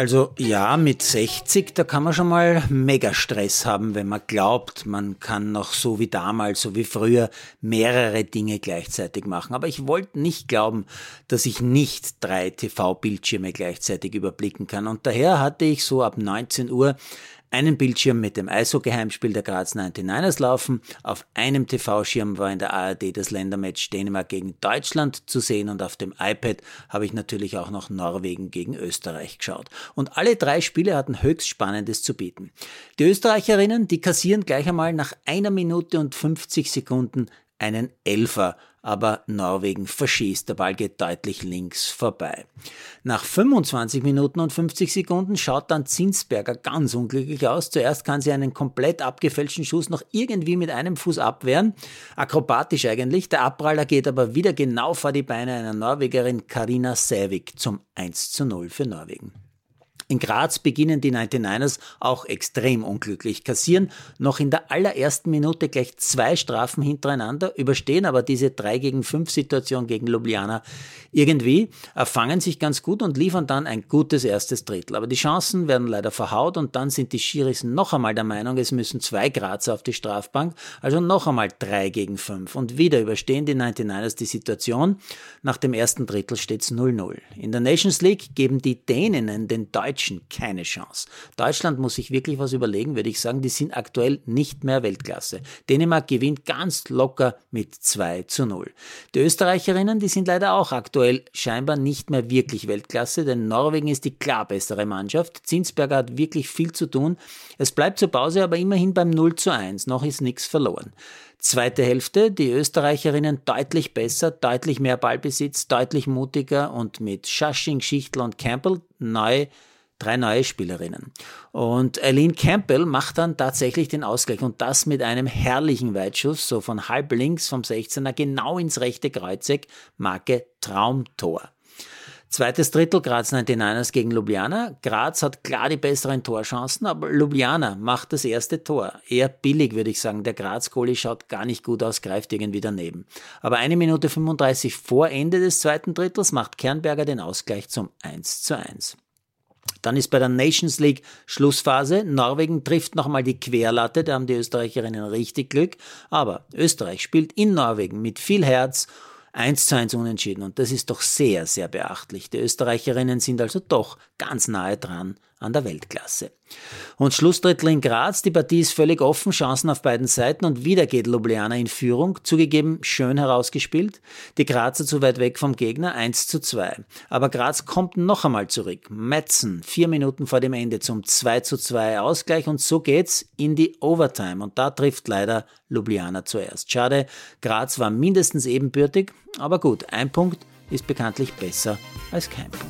Also ja, mit 60, da kann man schon mal mega Stress haben, wenn man glaubt, man kann noch so wie damals, so wie früher mehrere Dinge gleichzeitig machen. Aber ich wollte nicht glauben, dass ich nicht drei TV-Bildschirme gleichzeitig überblicken kann. Und daher hatte ich so ab 19 Uhr einen Bildschirm mit dem ISO-Geheimspiel der Graz 99ers laufen. Auf einem TV-Schirm war in der ARD das Ländermatch Dänemark gegen Deutschland zu sehen und auf dem iPad habe ich natürlich auch noch Norwegen gegen Österreich geschaut. Und alle drei Spiele hatten höchst Spannendes zu bieten. Die Österreicherinnen, die kassieren gleich einmal nach einer Minute und 50 Sekunden einen Elfer aber Norwegen verschießt. Der Ball geht deutlich links vorbei. Nach 25 Minuten und 50 Sekunden schaut dann Zinsberger ganz unglücklich aus. Zuerst kann sie einen komplett abgefälschten Schuss noch irgendwie mit einem Fuß abwehren. Akrobatisch eigentlich. Der Abpraller geht aber wieder genau vor die Beine einer Norwegerin Karina Sävik zum 1 zu 0 für Norwegen. In Graz beginnen die 99ers auch extrem unglücklich, kassieren noch in der allerersten Minute gleich zwei Strafen hintereinander, überstehen aber diese 3 gegen 5 Situation gegen Ljubljana irgendwie, erfangen sich ganz gut und liefern dann ein gutes erstes Drittel. Aber die Chancen werden leider verhaut und dann sind die Schiris noch einmal der Meinung, es müssen zwei Grazer auf die Strafbank, also noch einmal 3 gegen 5 und wieder überstehen die 99ers die Situation. Nach dem ersten Drittel steht es 0-0. In der Nations League geben die Däninnen den Deutschen Deutschen keine Chance. Deutschland muss sich wirklich was überlegen, würde ich sagen. Die sind aktuell nicht mehr Weltklasse. Dänemark gewinnt ganz locker mit 2 zu 0. Die Österreicherinnen, die sind leider auch aktuell scheinbar nicht mehr wirklich Weltklasse, denn Norwegen ist die klar bessere Mannschaft. Zinsberger hat wirklich viel zu tun. Es bleibt zur Pause aber immerhin beim 0 zu 1. Noch ist nichts verloren. Zweite Hälfte, die Österreicherinnen deutlich besser, deutlich mehr Ballbesitz, deutlich mutiger und mit Schasching, Schichtl und Campbell neu drei neue Spielerinnen. Und Eileen Campbell macht dann tatsächlich den Ausgleich und das mit einem herrlichen Weitschuss, so von halb links vom 16er genau ins rechte Kreuzeck, Marke Traumtor. Zweites Drittel Graz 99ers gegen Ljubljana. Graz hat klar die besseren Torchancen, aber Ljubljana macht das erste Tor. Eher billig, würde ich sagen. Der Graz-Goalie schaut gar nicht gut aus, greift irgendwie daneben. Aber eine Minute 35 vor Ende des zweiten Drittels macht Kernberger den Ausgleich zum 1 zu 1. Dann ist bei der Nations League Schlussphase. Norwegen trifft nochmal die Querlatte, da haben die Österreicherinnen richtig Glück. Aber Österreich spielt in Norwegen mit viel Herz 1 zu 1 unentschieden und das ist doch sehr, sehr beachtlich. Die Österreicherinnen sind also doch ganz nahe dran an der Weltklasse. Und Schlussdrittel in Graz, die Partie ist völlig offen, Chancen auf beiden Seiten und wieder geht Ljubljana in Führung, zugegeben schön herausgespielt. Die Grazer zu weit weg vom Gegner, 1 zu 2. Aber Graz kommt noch einmal zurück. Metzen, vier Minuten vor dem Ende zum 2 zu 2 Ausgleich und so geht's in die Overtime und da trifft leider Ljubljana zuerst. Schade, Graz war mindestens ebenbürtig, aber gut, ein Punkt ist bekanntlich besser als kein Punkt.